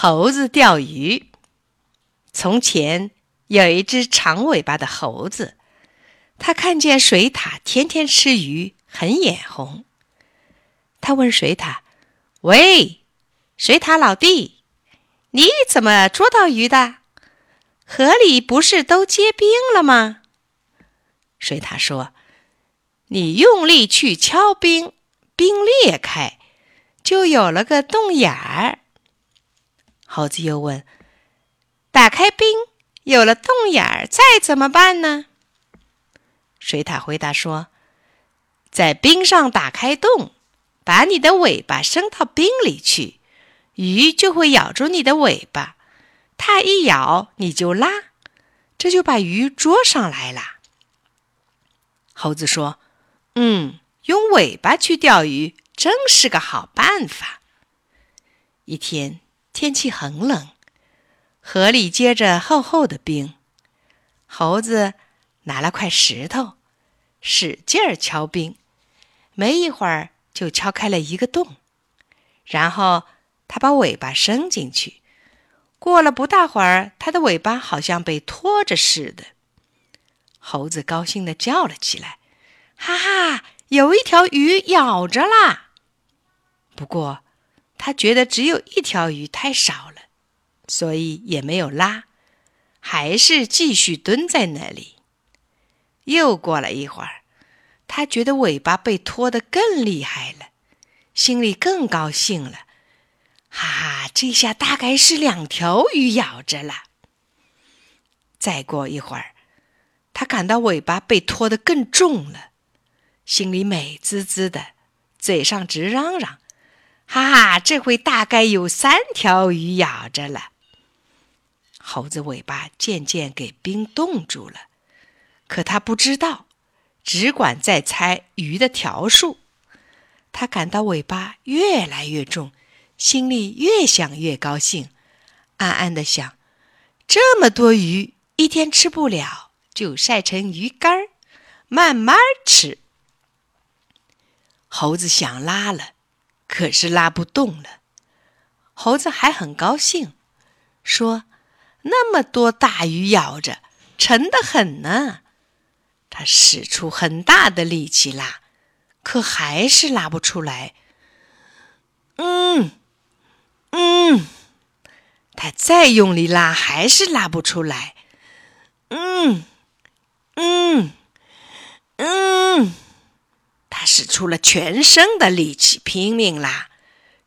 猴子钓鱼。从前有一只长尾巴的猴子，他看见水獭天天吃鱼，很眼红。他问水獭：“喂，水獭老弟，你怎么捉到鱼的？河里不是都结冰了吗？”水獭说：“你用力去敲冰，冰裂开，就有了个洞眼儿。”猴子又问：“打开冰，有了洞眼儿，再怎么办呢？”水獭回答说：“在冰上打开洞，把你的尾巴伸到冰里去，鱼就会咬住你的尾巴，它一咬你就拉，这就把鱼捉上来了。”猴子说：“嗯，用尾巴去钓鱼真是个好办法。”一天。天气很冷，河里结着厚厚的冰。猴子拿了块石头，使劲儿敲冰，没一会儿就敲开了一个洞。然后他把尾巴伸进去，过了不大会儿，他的尾巴好像被拖着似的。猴子高兴地叫了起来：“哈哈，有一条鱼咬着啦！”不过。他觉得只有一条鱼太少了，所以也没有拉，还是继续蹲在那里。又过了一会儿，他觉得尾巴被拖得更厉害了，心里更高兴了。哈哈，这下大概是两条鱼咬着了。再过一会儿，他感到尾巴被拖得更重了，心里美滋滋的，嘴上直嚷嚷。哈哈，这回大概有三条鱼咬着了。猴子尾巴渐渐给冰冻住了，可他不知道，只管在猜鱼的条数。他感到尾巴越来越重，心里越想越高兴，暗暗的想：这么多鱼，一天吃不了，就晒成鱼干儿，慢慢吃。猴子想拉了。可是拉不动了，猴子还很高兴，说：“那么多大鱼咬着，沉得很呢。”他使出很大的力气拉，可还是拉不出来。嗯，嗯，他再用力拉，还是拉不出来。嗯，嗯，他使出了全身的力气，拼命拉，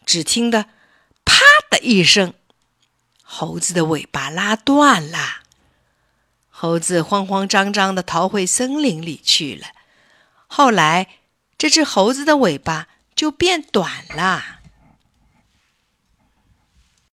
只听得“啪”的一声，猴子的尾巴拉断了。猴子慌慌张张的逃回森林里去了。后来，这只猴子的尾巴就变短了。